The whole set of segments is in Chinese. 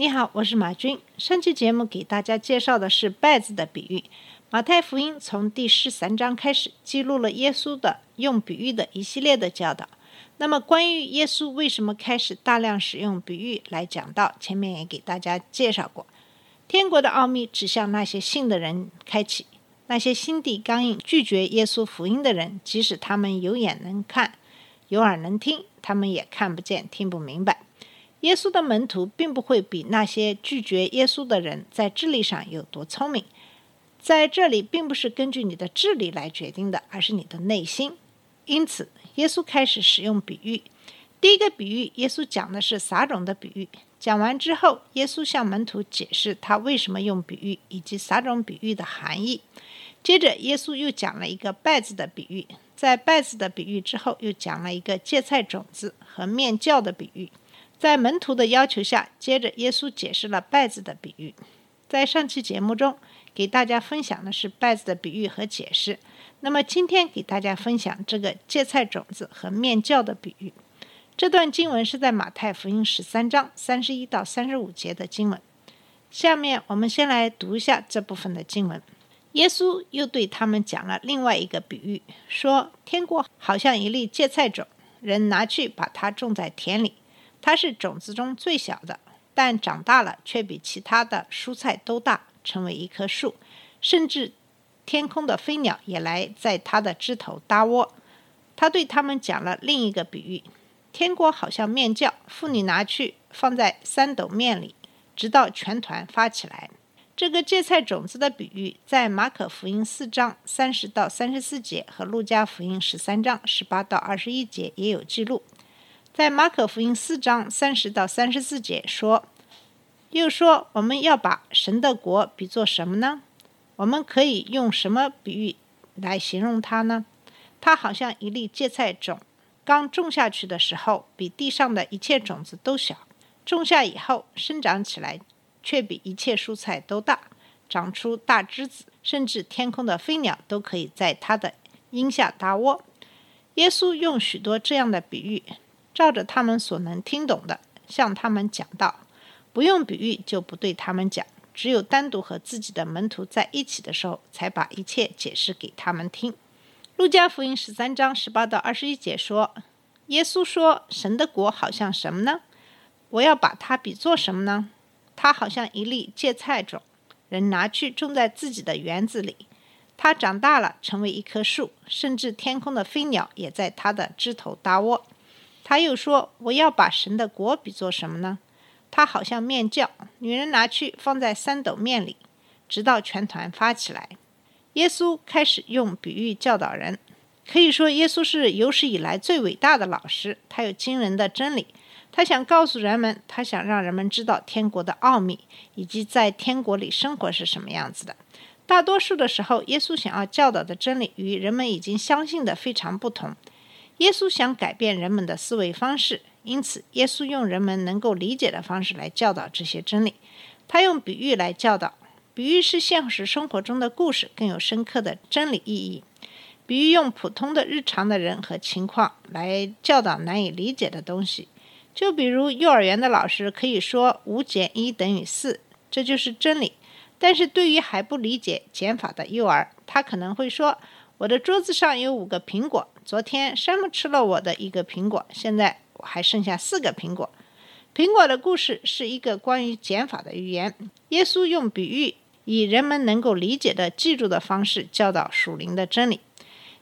你好，我是马军。上期节目给大家介绍的是稗子的比喻。马太福音从第十三章开始，记录了耶稣的用比喻的一系列的教导。那么，关于耶稣为什么开始大量使用比喻来讲道，前面也给大家介绍过。天国的奥秘只向那些信的人开启，那些心地刚硬、拒绝耶稣福音的人，即使他们有眼能看，有耳能听，他们也看不见、听不明白。耶稣的门徒并不会比那些拒绝耶稣的人在智力上有多聪明，在这里并不是根据你的智力来决定的，而是你的内心。因此，耶稣开始使用比喻。第一个比喻，耶稣讲的是撒种的比喻。讲完之后，耶稣向门徒解释他为什么用比喻以及撒种比喻的含义。接着，耶稣又讲了一个稗子的比喻。在稗子的比喻之后，又讲了一个芥菜种子和面酵的比喻。在门徒的要求下，接着耶稣解释了稗子的比喻。在上期节目中，给大家分享的是稗子的比喻和解释。那么今天给大家分享这个芥菜种子和面酵的比喻。这段经文是在马太福音十三章三十一到三十五节的经文。下面我们先来读一下这部分的经文。耶稣又对他们讲了另外一个比喻，说：天国好像一粒芥菜种，人拿去把它种在田里。它是种子中最小的，但长大了却比其他的蔬菜都大，成为一棵树，甚至天空的飞鸟也来在它的枝头搭窝。他对他们讲了另一个比喻：天国好像面酵，妇女拿去放在三斗面里，直到全团发起来。这个芥菜种子的比喻，在马可福音四章三十到三十四节和路加福音十三章十八到二十一节也有记录。在马可福音四章三十到三十四节说，又说我们要把神的国比作什么呢？我们可以用什么比喻来形容它呢？它好像一粒芥菜种，刚种下去的时候，比地上的一切种子都小；种下以后，生长起来，却比一切蔬菜都大，长出大枝子，甚至天空的飞鸟都可以在它的荫下搭窝。耶稣用许多这样的比喻。照着他们所能听懂的，向他们讲道。不用比喻就不对他们讲，只有单独和自己的门徒在一起的时候，才把一切解释给他们听。路加福音十三章十八到二十一节说，耶稣说：“神的国好像什么呢？我要把它比作什么呢？它好像一粒芥菜种，人拿去种在自己的园子里，它长大了，成为一棵树，甚至天空的飞鸟也在它的枝头搭窝。”他又说：“我要把神的国比作什么呢？它好像面酵，女人拿去放在三斗面里，直到全团发起来。”耶稣开始用比喻教导人，可以说耶稣是有史以来最伟大的老师。他有惊人的真理，他想告诉人们，他想让人们知道天国的奥秘，以及在天国里生活是什么样子的。大多数的时候，耶稣想要教导的真理与人们已经相信的非常不同。耶稣想改变人们的思维方式，因此耶稣用人们能够理解的方式来教导这些真理。他用比喻来教导，比喻是现实生活中的故事，更有深刻的真理意义。比喻用普通的日常的人和情况来教导难以理解的东西。就比如幼儿园的老师可以说五减一等于四，这就是真理。但是对于还不理解减法的幼儿，他可能会说。我的桌子上有五个苹果。昨天山姆吃了我的一个苹果，现在我还剩下四个苹果。苹果的故事是一个关于减法的寓言。耶稣用比喻，以人们能够理解的、记住的方式教导属灵的真理。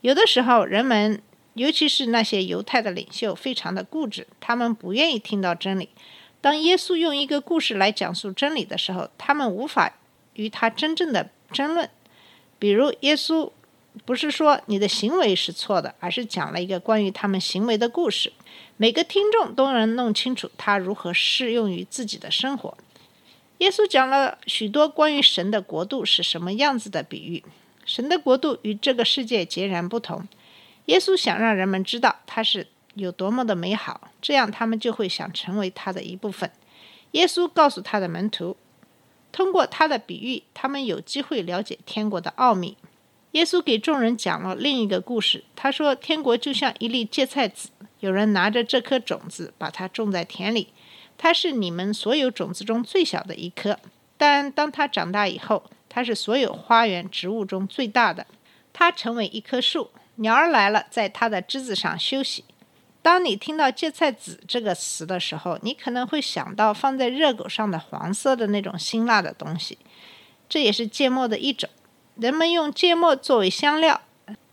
有的时候，人们，尤其是那些犹太的领袖，非常的固执，他们不愿意听到真理。当耶稣用一个故事来讲述真理的时候，他们无法与他真正的争论。比如，耶稣。不是说你的行为是错的，而是讲了一个关于他们行为的故事。每个听众都能弄清楚它如何适用于自己的生活。耶稣讲了许多关于神的国度是什么样子的比喻。神的国度与这个世界截然不同。耶稣想让人们知道它是有多么的美好，这样他们就会想成为他的一部分。耶稣告诉他的门徒，通过他的比喻，他们有机会了解天国的奥秘。耶稣给众人讲了另一个故事，他说：“天国就像一粒芥菜籽，有人拿着这颗种子，把它种在田里。它是你们所有种子中最小的一颗，但当它长大以后，它是所有花园植物中最大的。它成为一棵树。”鸟儿来了，在它的枝子上休息。当你听到“芥菜籽”这个词的时候，你可能会想到放在热狗上的黄色的那种辛辣的东西，这也是芥末的一种。人们用芥末作为香料。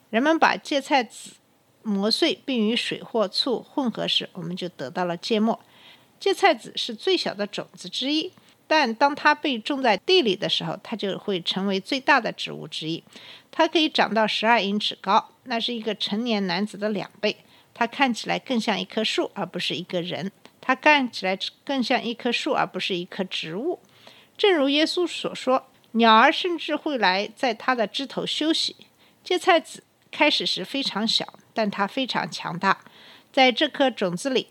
人们把芥菜籽磨碎，并与水或醋混合时，我们就得到了芥末。芥菜籽是最小的种子之一。但当它被种在地里的时候，它就会成为最大的植物之一。它可以长到十二英尺高，那是一个成年男子的两倍。它看起来更像一棵树，而不是一个人。它看起来更像一棵树，而不是一棵植物。正如耶稣所说，鸟儿甚至会来在它的枝头休息。芥菜籽开始时非常小，但它非常强大，在这颗种子里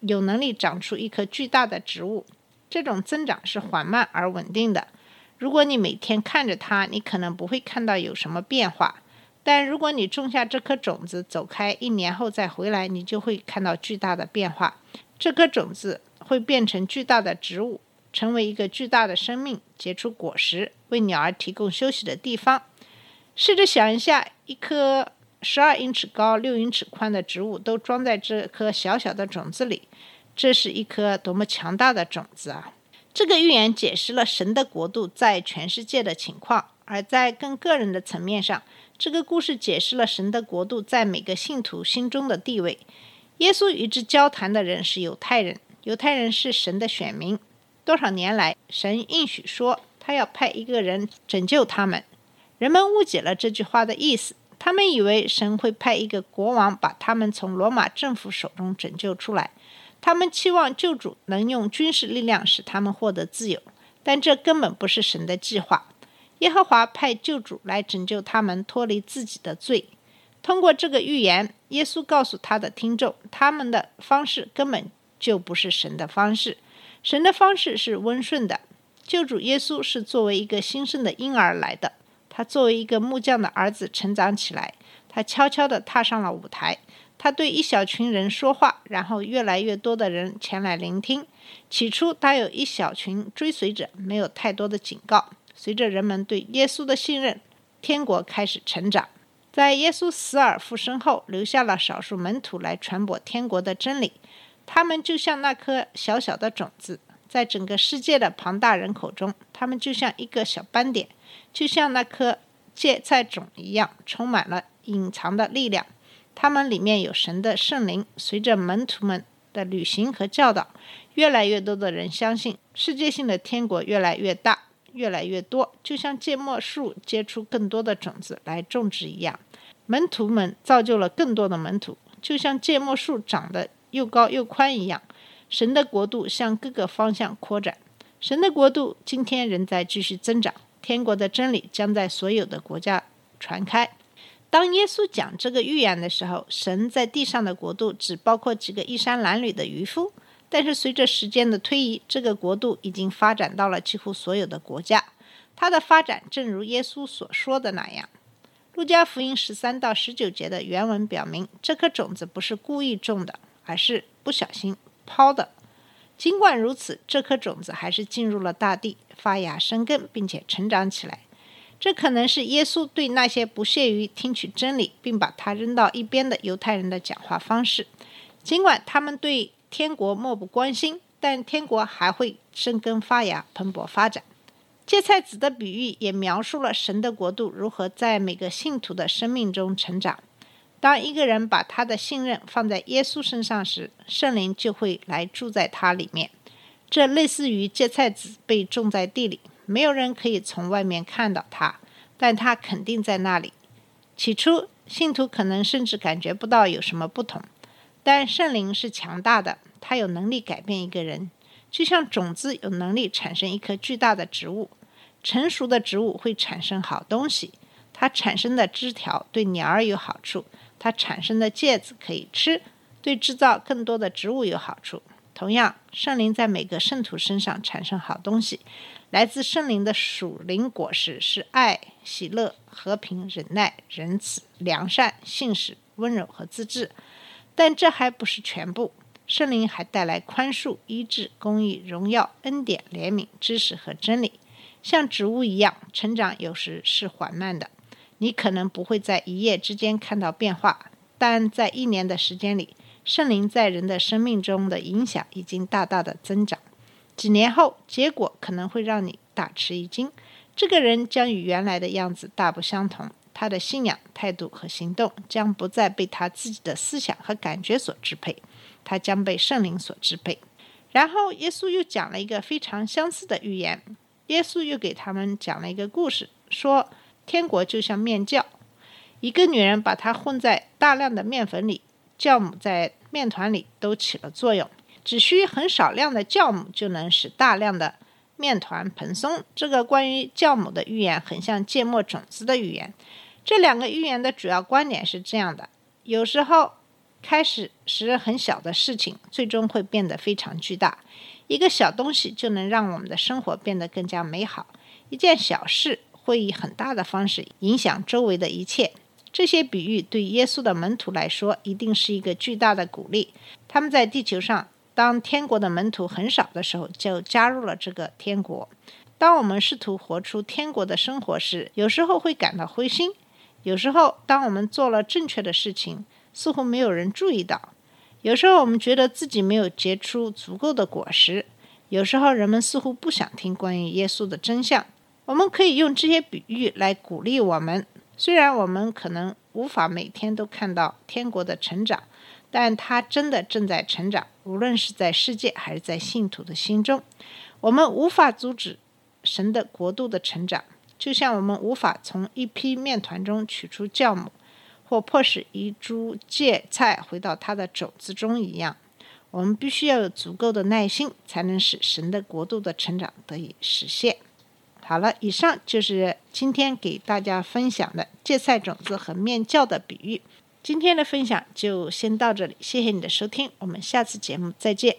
有能力长出一棵巨大的植物。这种增长是缓慢而稳定的。如果你每天看着它，你可能不会看到有什么变化。但如果你种下这颗种子，走开一年后再回来，你就会看到巨大的变化。这颗种子会变成巨大的植物，成为一个巨大的生命，结出果实，为鸟儿提供休息的地方。试着想一下，一棵十二英尺高、六英尺宽的植物都装在这颗小小的种子里。这是一颗多么强大的种子啊！这个预言解释了神的国度在全世界的情况，而在更个人的层面上，这个故事解释了神的国度在每个信徒心中的地位。耶稣与之交谈的人是犹太人，犹太人是神的选民。多少年来，神应许说他要派一个人拯救他们。人们误解了这句话的意思，他们以为神会派一个国王把他们从罗马政府手中拯救出来。他们期望救主能用军事力量使他们获得自由，但这根本不是神的计划。耶和华派救主来拯救他们脱离自己的罪。通过这个预言，耶稣告诉他的听众，他们的方式根本就不是神的方式。神的方式是温顺的。救主耶稣是作为一个新生的婴儿来的，他作为一个木匠的儿子成长起来，他悄悄地踏上了舞台。他对一小群人说话，然后越来越多的人前来聆听。起初，他有一小群追随者，没有太多的警告。随着人们对耶稣的信任，天国开始成长。在耶稣死而复生后，留下了少数门徒来传播天国的真理。他们就像那颗小小的种子，在整个世界的庞大人口中，他们就像一个小斑点，就像那颗芥菜种一样，充满了隐藏的力量。他们里面有神的圣灵，随着门徒们的旅行和教导，越来越多的人相信世界性的天国越来越大，越来越多，就像芥末树结出更多的种子来种植一样。门徒们造就了更多的门徒，就像芥末树长得又高又宽一样。神的国度向各个方向扩展，神的国度今天仍在继续增长，天国的真理将在所有的国家传开。当耶稣讲这个预言的时候，神在地上的国度只包括几个衣衫褴褛的渔夫。但是随着时间的推移，这个国度已经发展到了几乎所有的国家。它的发展正如耶稣所说的那样。路加福音十三到十九节的原文表明，这颗种子不是故意种的，而是不小心抛的。尽管如此，这颗种子还是进入了大地，发芽生根，并且成长起来。这可能是耶稣对那些不屑于听取真理，并把它扔到一边的犹太人的讲话方式。尽管他们对天国漠不关心，但天国还会生根发芽、蓬勃发展。芥菜籽的比喻也描述了神的国度如何在每个信徒的生命中成长。当一个人把他的信任放在耶稣身上时，圣灵就会来住在他里面。这类似于芥菜籽被种在地里。没有人可以从外面看到它，但它肯定在那里。起初，信徒可能甚至感觉不到有什么不同，但圣灵是强大的，他有能力改变一个人，就像种子有能力产生一棵巨大的植物，成熟的植物会产生好东西。它产生的枝条对鸟儿有好处，它产生的芥子可以吃，对制造更多的植物有好处。同样，圣灵在每个圣徒身上产生好东西，来自圣灵的属灵果实是爱、喜乐、和平、忍耐、仁慈、良善、信实、温柔和自制。但这还不是全部，圣灵还带来宽恕、医治、公义、荣耀、恩典、怜悯、知识和真理。像植物一样，成长有时是缓慢的。你可能不会在一夜之间看到变化，但在一年的时间里，圣灵在人的生命中的影响已经大大的增长。几年后，结果可能会让你大吃一惊：这个人将与原来的样子大不相同，他的信仰、态度和行动将不再被他自己的思想和感觉所支配，他将被圣灵所支配。然后，耶稣又讲了一个非常相似的寓言。耶稣又给他们讲了一个故事，说。天国就像面酵，一个女人把它混在大量的面粉里，酵母在面团里都起了作用。只需很少量的酵母就能使大量的面团蓬松。这个关于酵母的寓言很像芥末种子的寓言。这两个寓言的主要观点是这样的：有时候开始时很小的事情，最终会变得非常巨大。一个小东西就能让我们的生活变得更加美好。一件小事。会以很大的方式影响周围的一切。这些比喻对耶稣的门徒来说，一定是一个巨大的鼓励。他们在地球上，当天国的门徒很少的时候，就加入了这个天国。当我们试图活出天国的生活时，有时候会感到灰心；有时候，当我们做了正确的事情，似乎没有人注意到；有时候，我们觉得自己没有结出足够的果实；有时候，人们似乎不想听关于耶稣的真相。我们可以用这些比喻来鼓励我们。虽然我们可能无法每天都看到天国的成长，但它真的正在成长，无论是在世界还是在信徒的心中。我们无法阻止神的国度的成长，就像我们无法从一批面团中取出酵母，或迫使一株芥菜回到它的种子中一样。我们必须要有足够的耐心，才能使神的国度的成长得以实现。好了，以上就是今天给大家分享的芥菜种子和面酵的比喻。今天的分享就先到这里，谢谢你的收听，我们下次节目再见。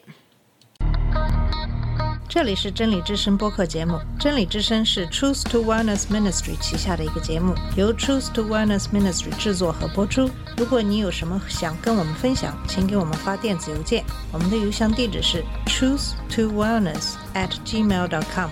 这里是真理之声播客节目，真理之声是 Truth to Wellness Ministry 旗下的一个节目，由 Truth to Wellness Ministry 制作和播出。如果你有什么想跟我们分享，请给我们发电子邮件，我们的邮箱地址是 truth to wellness at gmail dot com。